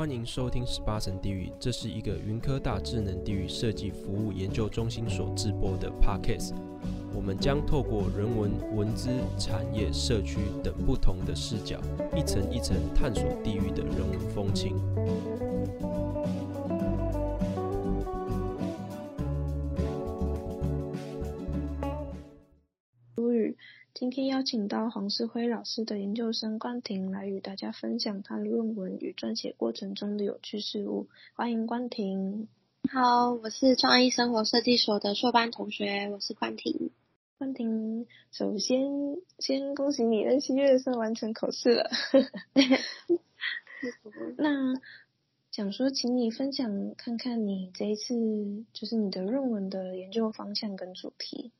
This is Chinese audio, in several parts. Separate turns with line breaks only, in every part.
欢迎收听十八层地狱，这是一个云科大智能地狱设计服务研究中心所制播的 Podcast。我们将透过人文、文资、产业、社区等不同的视角，一层一层探索地狱的人文风情。
今天邀请到黄世辉老师的研究生关婷来与大家分享他的论文与撰写过程中的有趣事物。欢迎关婷。
好，我是创意生活设计所的硕班同学，我是关婷。
关婷，首先先恭喜你在七月的时候完成口试了。那想说，请你分享看看你这一次就是你的论文的研究方向跟主题。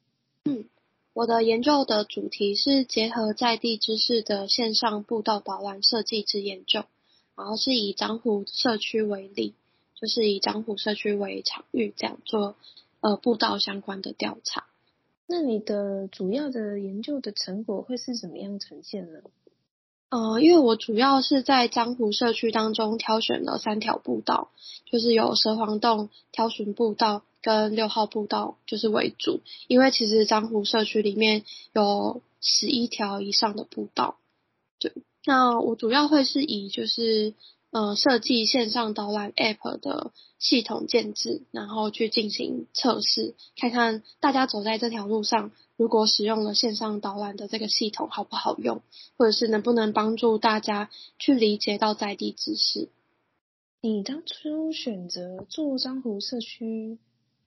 嗯。我的研究的主题是结合在地知识的线上步道导览设计之研究，然后是以漳湖社区为例，就是以漳湖社区为场域这样做呃步道相关的调查。
那你的主要的研究的成果会是怎么样呈现呢？
呃，因为我主要是在漳湖社区当中挑选了三条步道，就是有蛇黄洞挑选步道。跟六号步道就是为主，因为其实漳湖社区里面有十一条以上的步道。对，那我主要会是以就是呃设计线上导览 App 的系统建置，然后去进行测试，看看大家走在这条路上，如果使用了线上导览的这个系统好不好用，或者是能不能帮助大家去理解到在地知识。
你当初选择做樟湖社区，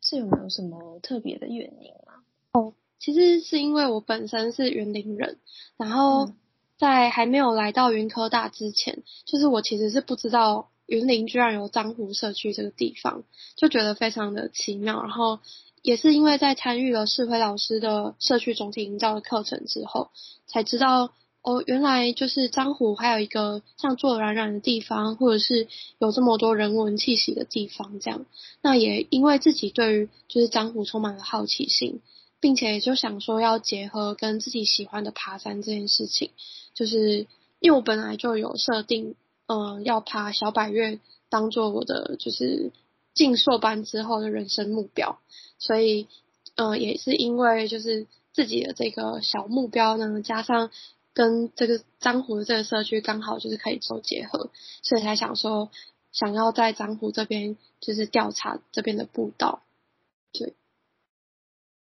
是有没有什么特别的原因吗？
哦，其实是因为我本身是云林人，然后在还没有来到云科大之前，就是我其实是不知道云林居然有漳湖社区这个地方，就觉得非常的奇妙。然后也是因为在参与了世辉老师的社区总体营造的课程之后，才知道。哦，原来就是樟湖还有一个像坐软软的地方，或者是有这么多人文气息的地方，这样。那也因为自己对于就是樟湖充满了好奇心，并且就想说要结合跟自己喜欢的爬山这件事情，就是因为我本来就有设定，嗯、要爬小百岳当做我的就是进硕班之后的人生目标，所以，嗯、也是因为就是自己的这个小目标呢，加上。跟这个漳湖的这个社区刚好就是可以做结合，所以才想说想要在漳湖这边就是调查这边的步道。对，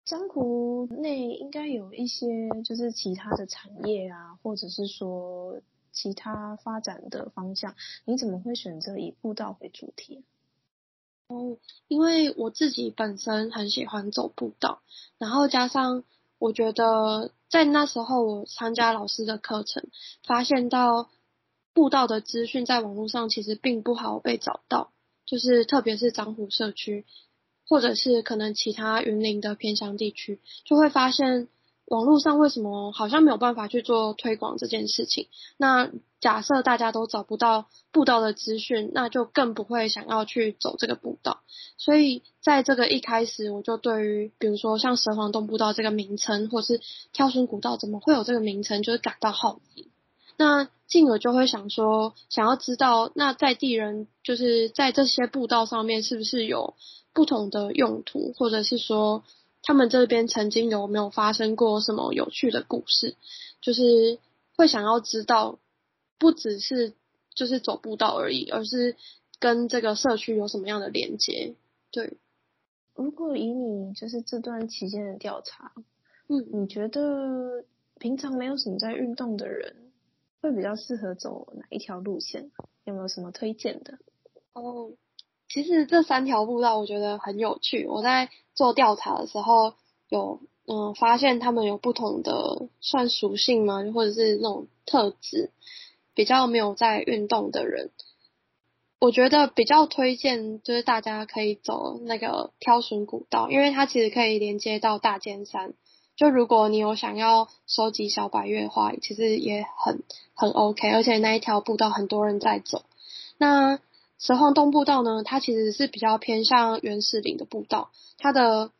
漳湖内应该有一些就是其他的产业啊，或者是说其他发展的方向，你怎么会选择以步道为主题？
哦，因为我自己本身很喜欢走步道，然后加上。我觉得在那时候，我参加老师的课程，发现到步道的资讯在网络上其实并不好被找到，就是特别是樟湖社区，或者是可能其他云林的偏乡地区，就会发现。网络上为什么好像没有办法去做推广这件事情？那假设大家都找不到步道的资讯，那就更不会想要去走这个步道。所以在这个一开始，我就对于比如说像蛇黄洞步道这个名称，或是跳绳古道怎么会有这个名称，就是感到好奇。那进而就会想说，想要知道那在地人就是在这些步道上面是不是有不同的用途，或者是说。他们这边曾经有没有发生过什么有趣的故事？就是会想要知道，不只是就是走步道而已，而是跟这个社区有什么样的连接？对。
如果以你就是这段期间的调查，
嗯，
你觉得平常没有什么在运动的人，会比较适合走哪一条路线？有没有什么推荐的？
哦。其实这三条步道我觉得很有趣。我在做调查的时候有嗯发现他们有不同的算属性吗？或者是那种特质，比较没有在运动的人，我觉得比较推荐就是大家可以走那个挑选古道，因为它其实可以连接到大尖山。就如果你有想要收集小白月花，其实也很很 OK，而且那一条步道很多人在走。那蛇黄洞步道呢，它其实是比较偏向原始林的步道，它的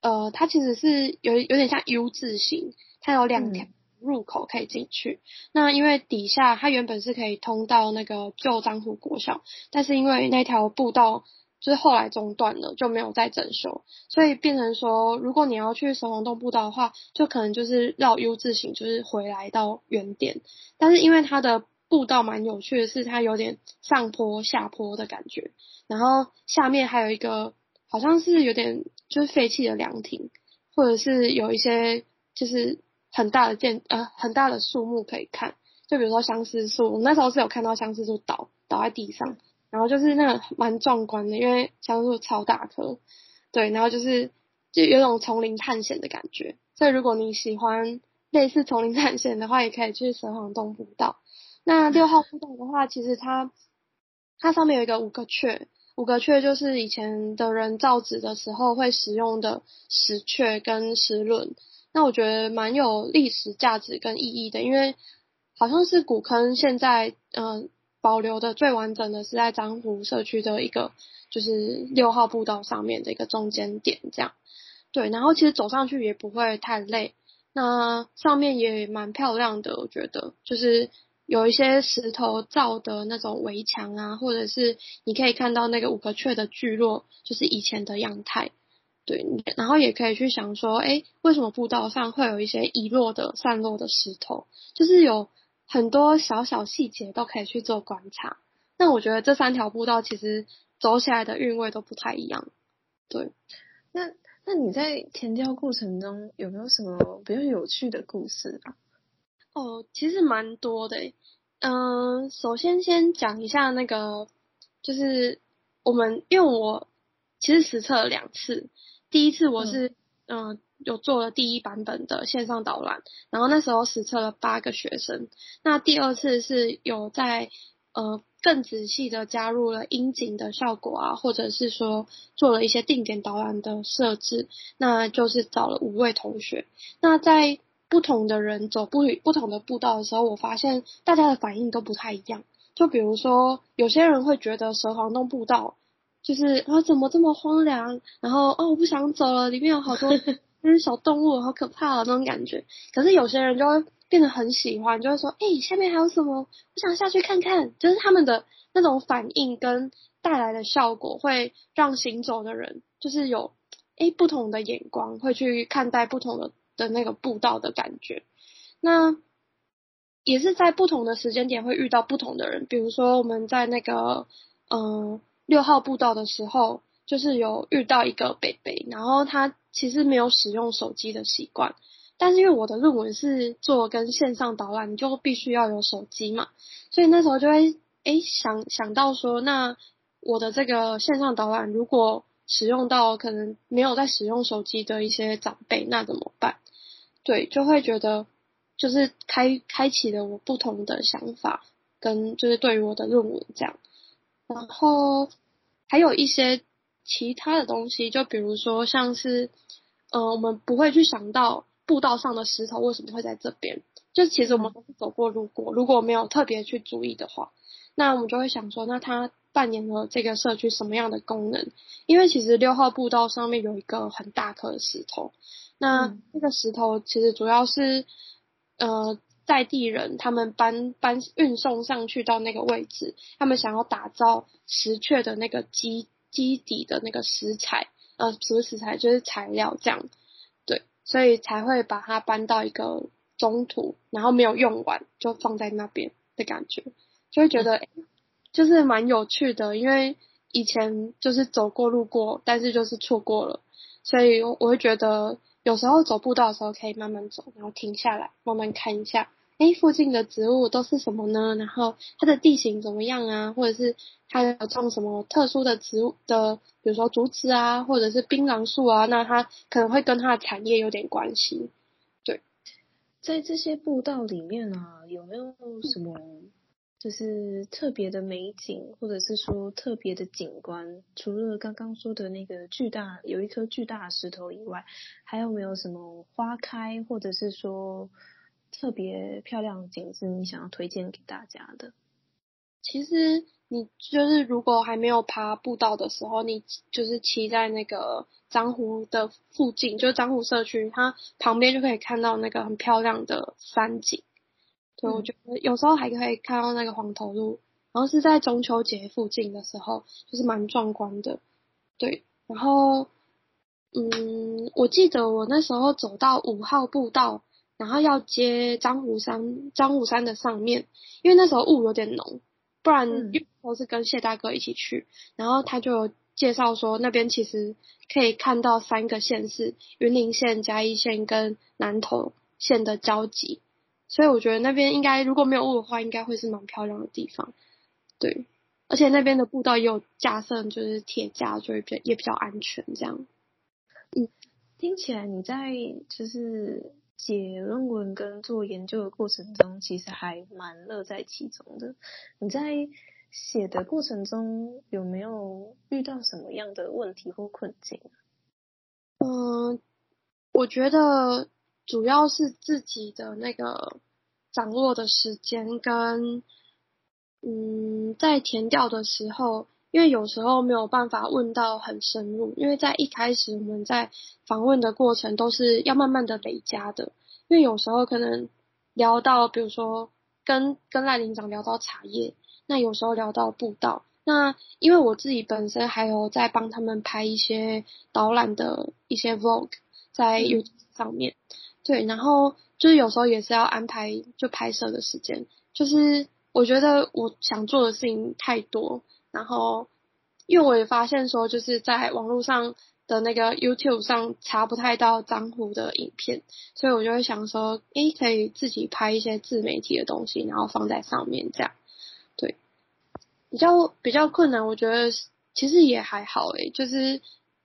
呃，它其实是有有点像 U 字形，它有两条、嗯、入口可以进去。那因为底下它原本是可以通到那个旧樟湖国小，但是因为那条步道就是后来中断了，就没有再整修，所以变成说，如果你要去蛇王洞步道的话，就可能就是绕 U 字形，就是回来到原点。但是因为它的步道蛮有趣的是，它有点上坡下坡的感觉，然后下面还有一个好像是有点就是废弃的凉亭，或者是有一些就是很大的建呃很大的树木可以看，就比如说相思树，我那时候是有看到相思树倒倒在地上，然后就是那个蛮壮观的，因为相思树超大棵，对，然后就是就有种丛林探险的感觉，所以如果你喜欢类似丛林探险的话，也可以去蛇皇洞步道。那六号步道的话，其实它它上面有一个五个雀，五个雀就是以前的人造纸的时候会使用的石雀跟石轮。那我觉得蛮有历史价值跟意义的，因为好像是古坑现在嗯、保留的最完整的是在漳湖社区的一个就是六号步道上面的一个中间点这样。对，然后其实走上去也不会太累，那上面也蛮漂亮的，我觉得就是。有一些石头造的那种围墙啊，或者是你可以看到那个五个雀的聚落，就是以前的样态，对。然后也可以去想说，哎，为什么步道上会有一些遗落的、散落的石头？就是有很多小小细节都可以去做观察。那我觉得这三条步道其实走起来的韵味都不太一样，对。
那那你在填调过程中有没有什么比较有趣的故事啊？
哦，其实蛮多的诶，嗯、呃，首先先讲一下那个，就是我们因为我其实实测了两次，第一次我是嗯、呃、有做了第一版本的线上导览，然后那时候实测了八个学生，那第二次是有在呃更仔细的加入了音景的效果啊，或者是说做了一些定点导览的设置，那就是找了五位同学，那在。不同的人走不不同的步道的时候，我发现大家的反应都不太一样。就比如说，有些人会觉得蛇王洞步道就是啊，怎么这么荒凉？然后哦，我不想走了，里面有好多 就是小动物，好可怕啊那种感觉。可是有些人就会变得很喜欢，就会说，哎，下面还有什么？我想下去看看。就是他们的那种反应跟带来的效果，会让行走的人就是有诶不同的眼光，会去看待不同的。的那个步道的感觉，那也是在不同的时间点会遇到不同的人。比如说我们在那个嗯六号步道的时候，就是有遇到一个北北，然后他其实没有使用手机的习惯，但是因为我的论文是做跟线上导览，你就必须要有手机嘛，所以那时候就会诶想想到说，那我的这个线上导览如果使用到可能没有在使用手机的一些长辈，那怎么办？对，就会觉得就是开开启了我不同的想法，跟就是对于我的论文这样，然后还有一些其他的东西，就比如说像是，呃，我们不会去想到步道上的石头为什么会在这边，就其实我们都是走过路过，如果没有特别去注意的话，那我们就会想说，那它扮演了这个社区什么样的功能？因为其实六号步道上面有一个很大颗的石头。那这个石头其实主要是，呃，在地人他们搬搬运送上去到那个位置，他们想要打造石雀的那个基基底的那个石材，呃，不是石材，就是材料这样，对，所以才会把它搬到一个中途，然后没有用完就放在那边的感觉，就会觉得，就是蛮有趣的，因为以前就是走过路过，但是就是错过了，所以我会觉得。有时候走步道的时候可以慢慢走，然后停下来慢慢看一下，哎，附近的植物都是什么呢？然后它的地形怎么样啊？或者是它有种什么特殊的植物的，比如说竹子啊，或者是槟榔树啊，那它可能会跟它的产业有点关系。对，
在这些步道里面啊，有没有什么？就是特别的美景，或者是说特别的景观，除了刚刚说的那个巨大有一颗巨大的石头以外，还有没有什么花开，或者是说特别漂亮的景致，你想要推荐给大家的？
其实你就是如果还没有爬步道的时候，你就是骑在那个漳湖的附近，就是樟湖社区，它旁边就可以看到那个很漂亮的山景。对，我觉得有时候还可以看到那个黄头路，然后是在中秋节附近的时候，就是蛮壮观的。对，然后。嗯，我记得我那时候走到五号步道，然后要接张湖山，张湖山的上面，因为那时候雾有点浓，不然因为我是跟谢大哥一起去，然后他就有介绍说那边其实可以看到三个县市，云林县、嘉义县跟南投县的交集，所以我觉得那边应该如果没有雾的话，应该会是蛮漂亮的地方。对，而且那边的步道也有架设，就是铁架，就会比较也比较安全这样。
嗯，听起来你在就是写论文跟做研究的过程中，其实还蛮乐在其中的。你在写的过程中有没有遇到什么样的问题或困境？
嗯，我觉得主要是自己的那个掌握的时间跟，嗯，在填调的时候。因为有时候没有办法问到很深入，因为在一开始我们在访问的过程都是要慢慢的累加的。因为有时候可能聊到，比如说跟跟赖林长聊到茶叶，那有时候聊到步道，那因为我自己本身还有在帮他们拍一些导览的一些 vlog 在 YouTube 上面，对，然后就是有时候也是要安排就拍摄的时间，就是我觉得我想做的事情太多。然后，因为我也发现说，就是在网络上的那个 YouTube 上查不太到张湖的影片，所以我就会想说，诶，可以自己拍一些自媒体的东西，然后放在上面这样。对，比较比较困难，我觉得其实也还好诶，就是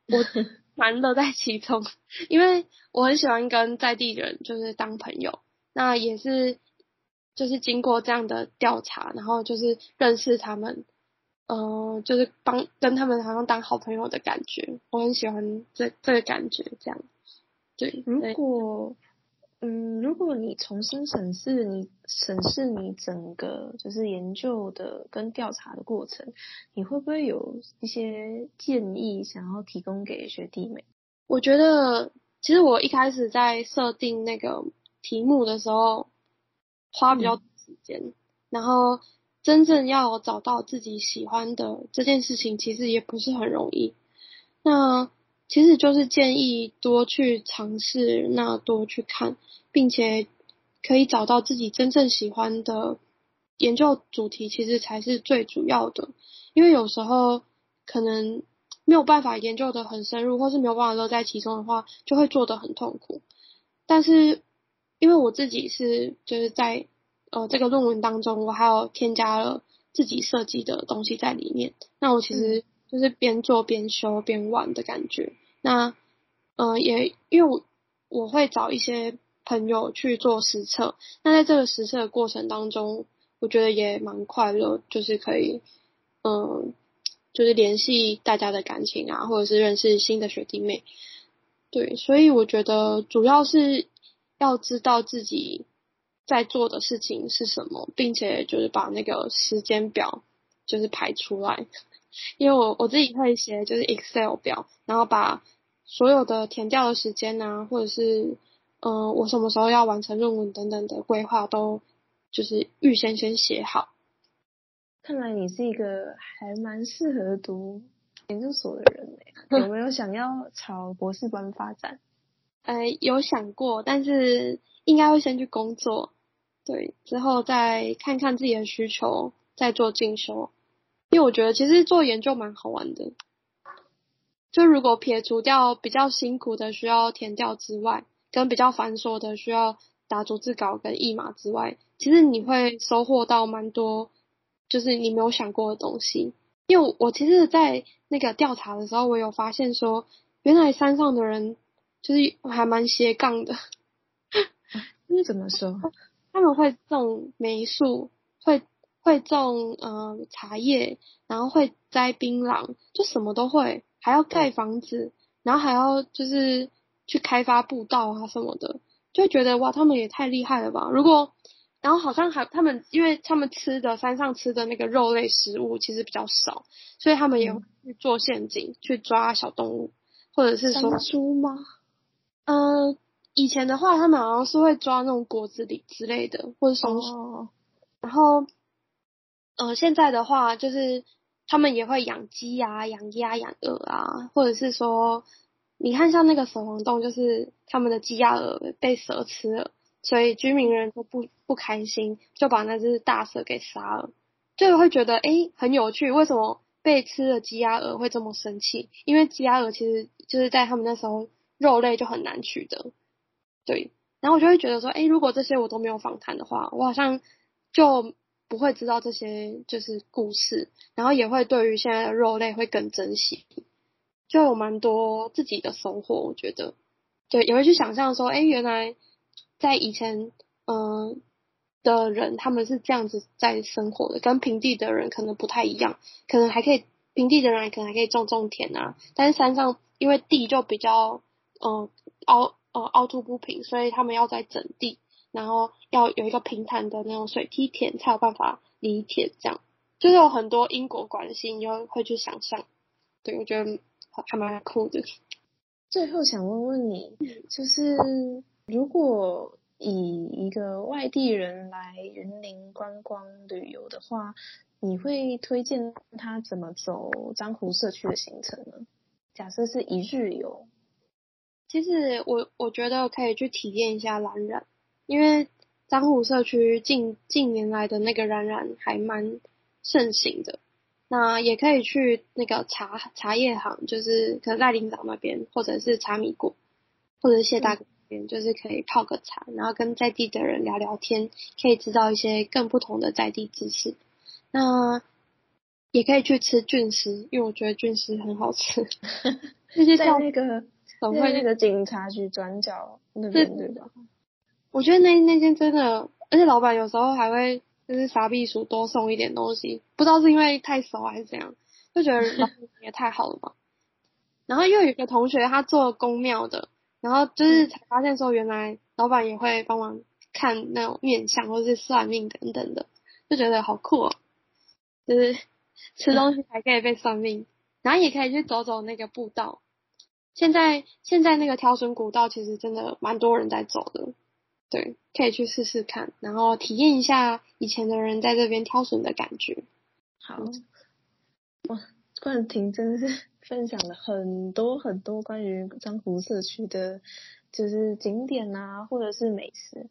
我 蛮乐在其中，因为我很喜欢跟在地人就是当朋友，那也是就是经过这样的调查，然后就是认识他们。嗯、呃，就是帮跟他们好像当好朋友的感觉，我很喜欢这这个感觉，这样。对，
如果嗯，如果你重新审视你审视你整个就是研究的跟调查的过程，你会不会有一些建议想要提供给学弟妹？
我觉得其实我一开始在设定那个题目的时候，花比较时间，嗯、然后。真正要找到自己喜欢的这件事情，其实也不是很容易。那其实就是建议多去尝试，那多去看，并且可以找到自己真正喜欢的研究主题，其实才是最主要的。因为有时候可能没有办法研究的很深入，或是没有办法乐在其中的话，就会做的很痛苦。但是因为我自己是就是在。呃，这个论文当中，我还有添加了自己设计的东西在里面。那我其实就是边做边修边玩的感觉。那，呃，也因为我会找一些朋友去做实测。那在这个实测的过程当中，我觉得也蛮快乐，就是可以，嗯、就是联系大家的感情啊，或者是认识新的学弟妹。对，所以我觉得主要是要知道自己。在做的事情是什么，并且就是把那个时间表就是排出来，因为我我自己会写就是 Excel 表，然后把所有的填掉的时间啊，或者是嗯、呃、我什么时候要完成论文等等的规划都就是预先先写好。
看来你是一个还蛮适合读研究所的人嘞，有没有想要朝博士班发展？
呃，有想过，但是。应该会先去工作，对，之后再看看自己的需求，再做进修。因为我觉得其实做研究蛮好玩的，就如果撇除掉比较辛苦的需要填调之外，跟比较繁琐的需要打逐字稿跟译码之外，其实你会收获到蛮多，就是你没有想过的东西。因为我其实，在那个调查的时候，我有发现说，原来山上的人就是还蛮斜杠的。
那怎么说？
他们会种梅树，会会种呃茶叶，然后会摘槟榔，就什么都会，还要盖房子，然后还要就是去开发步道啊什么的，就会觉得哇，他们也太厉害了吧！如果然后好像还他们，因为他们吃的山上吃的那个肉类食物其实比较少，所以他们也会去做陷阱、嗯、去抓小动物，或者是说
山猪吗？
嗯、呃，以前的话他们好像是会抓那种果子狸之类的，或者松鼠。
哦、
然后，呃，现在的话就是他们也会养鸡啊、养鸭、养鹅啊，或者是说，你看像那个蛇王洞，就是他们的鸡鸭鹅被蛇吃了。所以居民人都不不开心，就把那只大蛇给杀了，就会觉得诶很有趣，为什么被吃的鸡鸭鹅会这么生气？因为鸡鸭鹅其实就是在他们那时候肉类就很难取得，对。然后我就会觉得说，诶如果这些我都没有访谈的话，我好像就不会知道这些就是故事，然后也会对于现在的肉类会更珍惜，就有蛮多自己的收获，我觉得，对，也会去想象说，诶原来。在以前，嗯、的人，他们是这样子在生活的，跟平地的人可能不太一样，可能还可以，平地的人可能还可以种种田啊，但是山上因为地就比较，嗯、凹，呃，凹凸不平，所以他们要在整地，然后要有一个平坦的那种水梯田，才有办法犁田，这样，就是有很多因果关系，你就会去想象，对，我觉得还蛮酷的。
最后想问问你，就是。如果以一个外地人来云林观光旅游的话，你会推荐他怎么走漳湖社区的行程呢？假设是一日游，
其实我我觉得可以去体验一下蓝染，因为樟湖社区近近年来的那个蓝染还蛮盛行的。那也可以去那个茶茶叶行，就是可能赖林长那边，或者是茶米果，或者是谢大哥。就是可以泡个茶，然后跟在地的人聊聊天，可以知道一些更不同的在地知识。那也可以去吃菌丝，因为我觉得菌丝很好吃。
在那个在那个警察局转角那边对吧？
我觉得那那间真的，而且老板有时候还会就是傻避暑多送一点东西，不知道是因为太熟还是怎样，就觉得老板也太好了吧。然后又有一个同学他做宫庙的。然后就是才发现说，原来老板也会帮忙看那种面相或者是算命等等的，就觉得好酷哦。就是 吃东西还可以被算命，然后也可以去走走那个步道。现在现在那个挑笋古道其实真的蛮多人在走的，对，可以去试试看，然后体验一下以前的人在这边挑笋的感觉。
好，哇，冠廷真的是。分享了很多很多关于漳湖社区的，就是景点啊，或者是美食，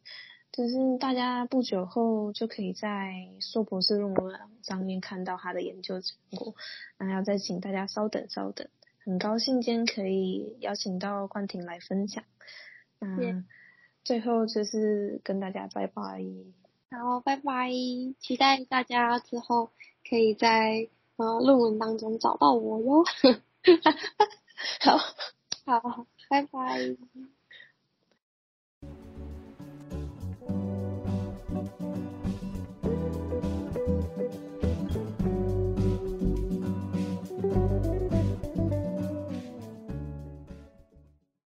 就是大家不久后就可以在硕博士论文上面看到他的研究成果。那要再请大家稍等稍等，很高兴今天可以邀请到冠廷来分享。那最后就是跟大家拜拜。
好，拜拜，期待大家之后可以在。呃，论文当中找到我哟，好，好，拜拜。